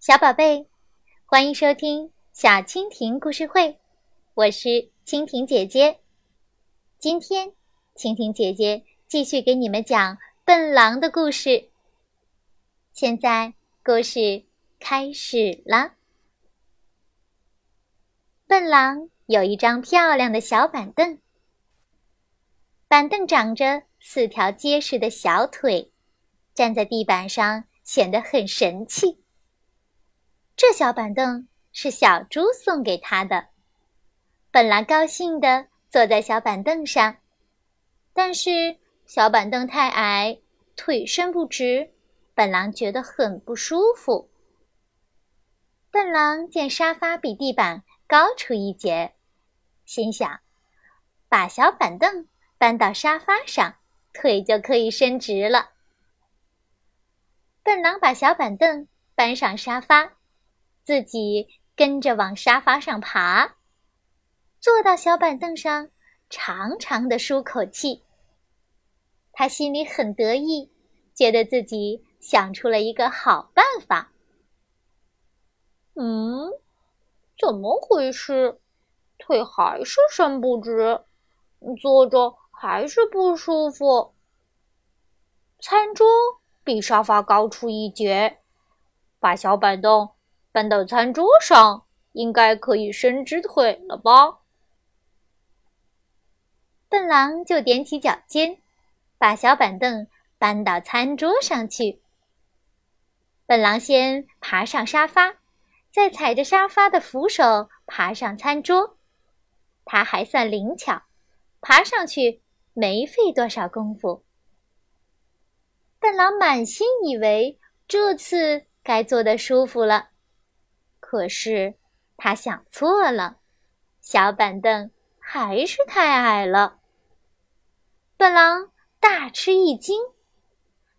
小宝贝，欢迎收听小蜻蜓故事会，我是蜻蜓姐姐。今天，蜻蜓姐姐继续给你们讲笨狼的故事。现在，故事开始了。笨狼有一张漂亮的小板凳，板凳长着四条结实的小腿，站在地板上显得很神气。这小板凳是小猪送给他的。本来高兴地坐在小板凳上，但是小板凳太矮，腿伸不直，笨狼觉得很不舒服。笨狼见沙发比地板高出一截，心想：把小板凳搬到沙发上，腿就可以伸直了。笨狼把小板凳搬上沙发。自己跟着往沙发上爬，坐到小板凳上，长长的舒口气。他心里很得意，觉得自己想出了一个好办法。嗯，怎么回事？腿还是伸不直，坐着还是不舒服。餐桌比沙发高出一截，把小板凳。搬到餐桌上，应该可以伸直腿了吧？笨狼就踮起脚尖，把小板凳搬到餐桌上去。笨狼先爬上沙发，再踩着沙发的扶手爬上餐桌。他还算灵巧，爬上去没费多少功夫。笨狼满心以为这次该坐得舒服了。可是，他想错了，小板凳还是太矮了。笨狼大吃一惊，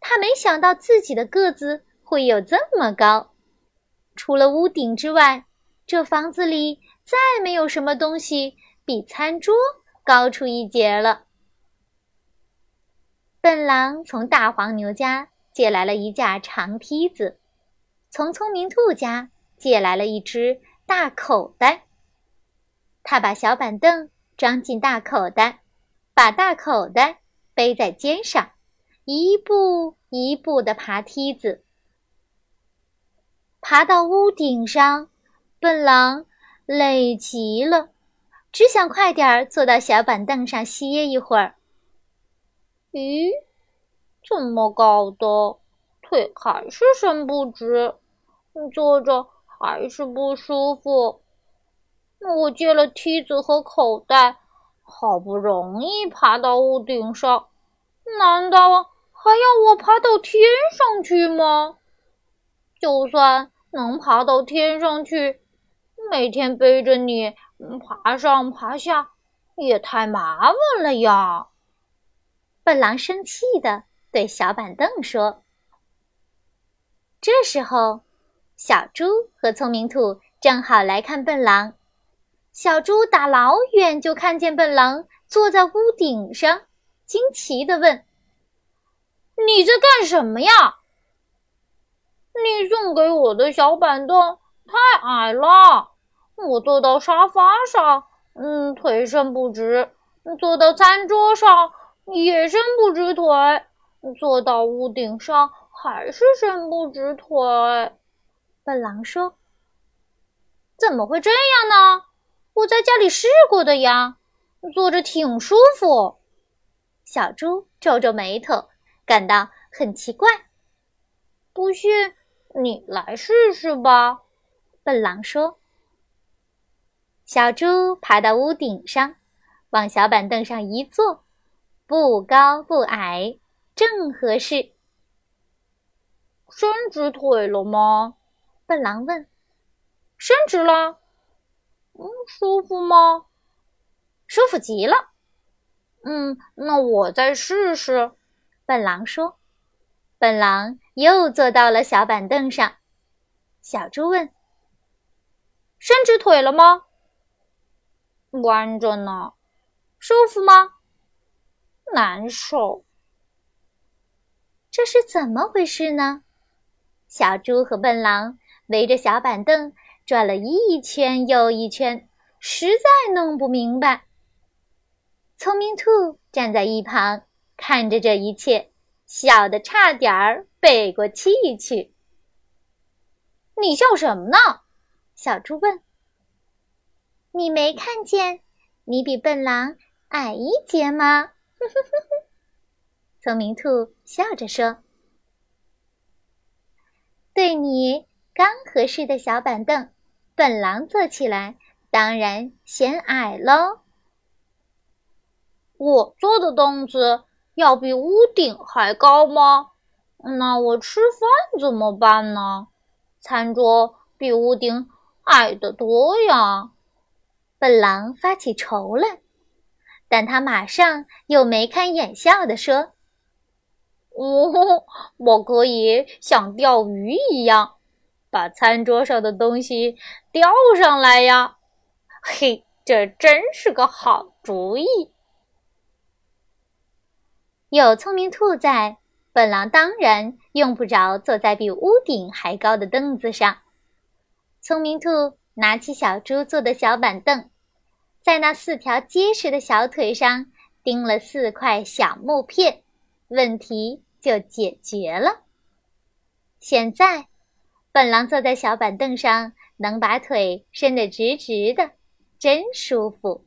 他没想到自己的个子会有这么高。除了屋顶之外，这房子里再没有什么东西比餐桌高出一截了。笨狼从大黄牛家借来了一架长梯子，从聪明兔家。借来了一只大口袋，他把小板凳装进大口袋，把大口袋背在肩上，一步一步地爬梯子，爬到屋顶上。笨狼累极了，只想快点儿坐到小板凳上歇一会儿。咦，怎么搞的腿还是伸不直，坐着。还是不舒服。我借了梯子和口袋，好不容易爬到屋顶上，难道还要我爬到天上去吗？就算能爬到天上去，每天背着你爬上爬下，也太麻烦了呀！笨狼生气的对小板凳说。这时候。小猪和聪明兔正好来看笨狼。小猪打老远就看见笨狼坐在屋顶上，惊奇地问：“你在干什么呀？”“你送给我的小板凳太矮了，我坐到沙发上，嗯，腿伸不直；坐到餐桌上也伸不直腿；坐到屋顶上还是伸不直腿。”笨狼说：“怎么会这样呢？我在家里试过的呀，坐着挺舒服。”小猪皱皱眉头，感到很奇怪。“不信，你来试试吧。”笨狼说。小猪爬到屋顶上，往小板凳上一坐，不高不矮，正合适。伸直腿了吗？笨狼问：“伸直了，嗯，舒服吗？舒服极了。嗯，那我再试试。”笨狼说。笨狼又坐到了小板凳上。小猪问：“伸直腿了吗？”“弯着呢。”“舒服吗？”“难受。”这是怎么回事呢？小猪和笨狼。围着小板凳转了一圈又一圈，实在弄不明白。聪明兔站在一旁，看着这一切，笑得差点儿背过气去。“你笑什么呢？”小猪问。“你没看见你比笨狼矮一截吗？” 聪明兔笑着说：“对你刚合适的小板凳，笨狼坐起来当然显矮喽。我坐的凳子要比屋顶还高吗？那我吃饭怎么办呢？餐桌比屋顶矮得多呀。”笨狼发起愁来，但他马上又眉开眼笑地说。哦，我可以像钓鱼一样，把餐桌上的东西钓上来呀！嘿，这真是个好主意。有聪明兔在，笨狼当然用不着坐在比屋顶还高的凳子上。聪明兔拿起小猪做的小板凳，在那四条结实的小腿上钉了四块小木片，问题。就解决了。现在，笨狼坐在小板凳上，能把腿伸得直直的，真舒服。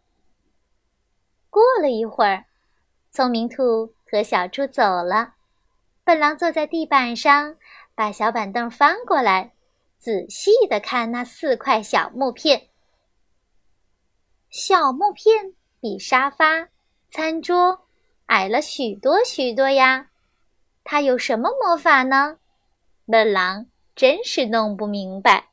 过了一会儿，聪明兔和小猪走了，笨狼坐在地板上，把小板凳翻过来，仔细的看那四块小木片。小木片比沙发、餐桌矮了许多许多呀。它有什么魔法呢？笨狼真是弄不明白。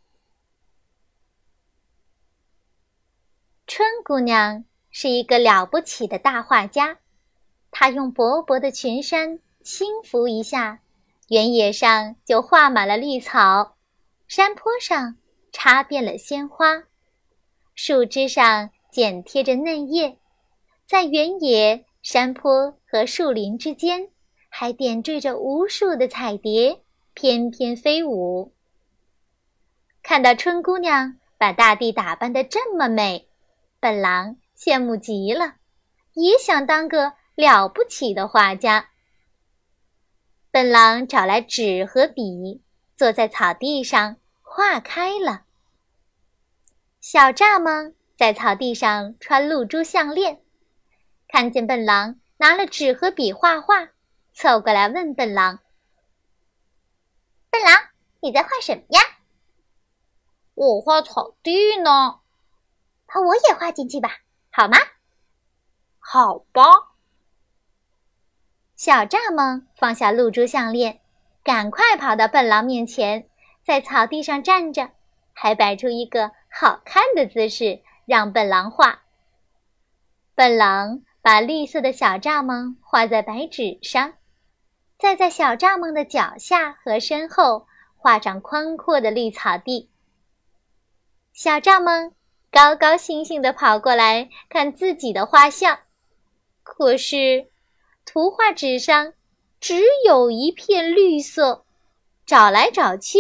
春姑娘是一个了不起的大画家，她用薄薄的裙衫轻拂一下，原野上就画满了绿草，山坡上插遍了鲜花，树枝上剪贴着嫩叶，在原野、山坡和树林之间。还点缀着无数的彩蝶，翩翩飞舞。看到春姑娘把大地打扮得这么美，笨狼羡慕极了，也想当个了不起的画家。笨狼找来纸和笔，坐在草地上画开了。小蚱蜢在草地上穿露珠项链，看见笨狼拿了纸和笔画画。凑过来问笨狼：“笨狼，你在画什么呀？”“我画草地呢。”“把我也画进去吧，好吗？”“好吧。”小蚱蜢放下露珠项链，赶快跑到笨狼面前，在草地上站着，还摆出一个好看的姿势，让笨狼画。笨狼把绿色的小蚱蜢画在白纸上。再在小蚱蜢的脚下和身后画上宽阔的绿草地。小蚱蜢高高兴兴地跑过来看自己的画像，可是图画纸上只有一片绿色，找来找去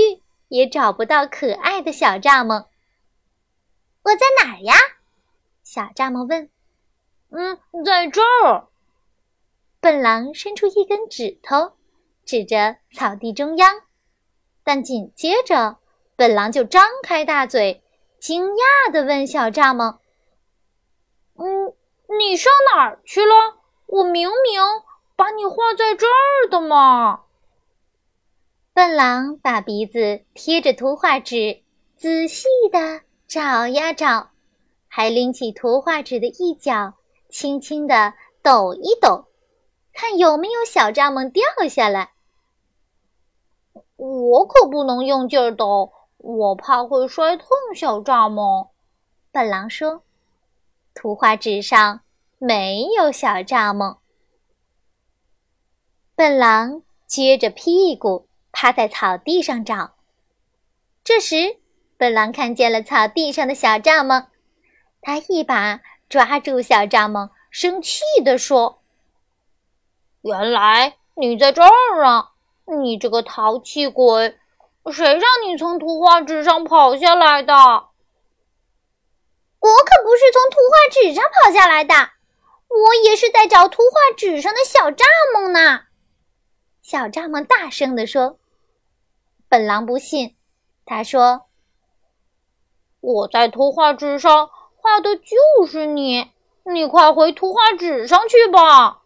也找不到可爱的小蚱蜢。我在哪儿呀？小蚱蜢问。“嗯，在这儿。”笨狼伸出一根指头，指着草地中央，但紧接着，笨狼就张开大嘴，惊讶地问小蚱蜢：“嗯，你上哪儿去了？我明明把你画在这儿的嘛！”笨狼把鼻子贴着图画纸，仔细地找呀找，还拎起图画纸的一角，轻轻地抖一抖。看有没有小蚱蜢掉下来。我可不能用劲儿抖，我怕会摔痛小蚱蜢。笨狼说：“图画纸上没有小蚱蜢。”笨狼撅着屁股趴在草地上找。这时，笨狼看见了草地上的小蚱蜢，他一把抓住小蚱蜢，生气地说。原来你在这儿啊！你这个淘气鬼，谁让你从图画纸上跑下来的？我可不是从图画纸上跑下来的，我也是在找图画纸上的小蚱蜢呢。小蚱蜢大声地说：“本狼不信，他说：‘我在图画纸上画的就是你，你快回图画纸上去吧。’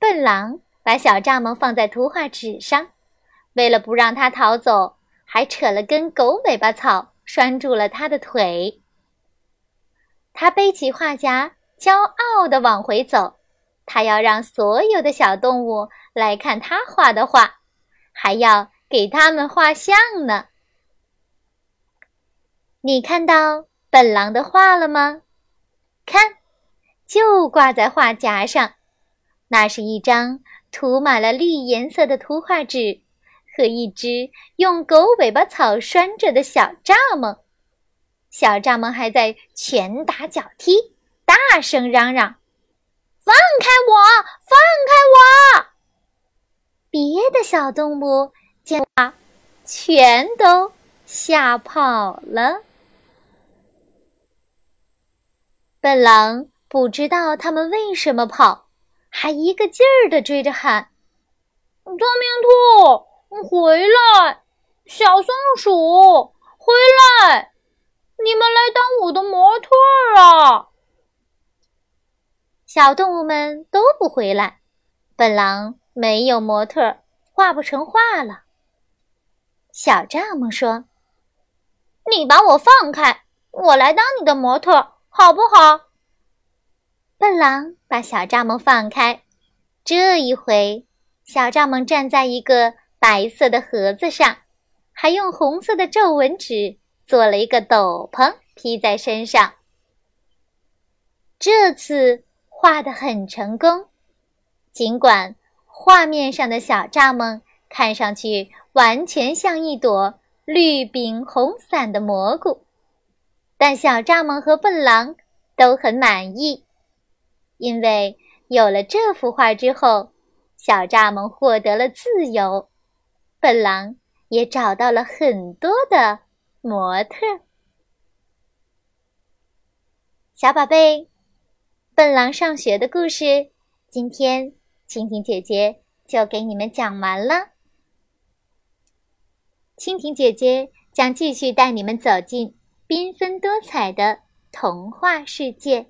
笨狼把小蚱蜢放在图画纸上，为了不让它逃走，还扯了根狗尾巴草拴住了它的腿。他背起画夹，骄傲地往回走。他要让所有的小动物来看他画的画，还要给他们画像呢。你看到笨狼的画了吗？看，就挂在画夹上。那是一张涂满了绿颜色的图画纸，和一只用狗尾巴草拴着的小蚱蜢。小蚱蜢还在拳打脚踢，大声嚷嚷。放开我！放开我！别的小动物见了，全都吓跑了。笨狼不知道他们为什么跑，还一个劲儿的追着喊：“聪明兔，回来！小松鼠，回来！你们来当我的模特啊！”小动物们都不回来，笨狼没有模特，画不成画了。小蚱蜢说：“你把我放开，我来当你的模特，好不好？”笨狼把小蚱蜢放开，这一回，小蚱蜢站在一个白色的盒子上，还用红色的皱纹纸做了一个斗篷披在身上。这次。画的很成功，尽管画面上的小蚱蜢看上去完全像一朵绿柄红伞的蘑菇，但小蚱蜢和笨狼都很满意，因为有了这幅画之后，小蚱蜢获得了自由，笨狼也找到了很多的模特。小宝贝。笨狼上学的故事，今天蜻蜓姐姐就给你们讲完了。蜻蜓姐姐将继续带你们走进缤纷多彩的童话世界。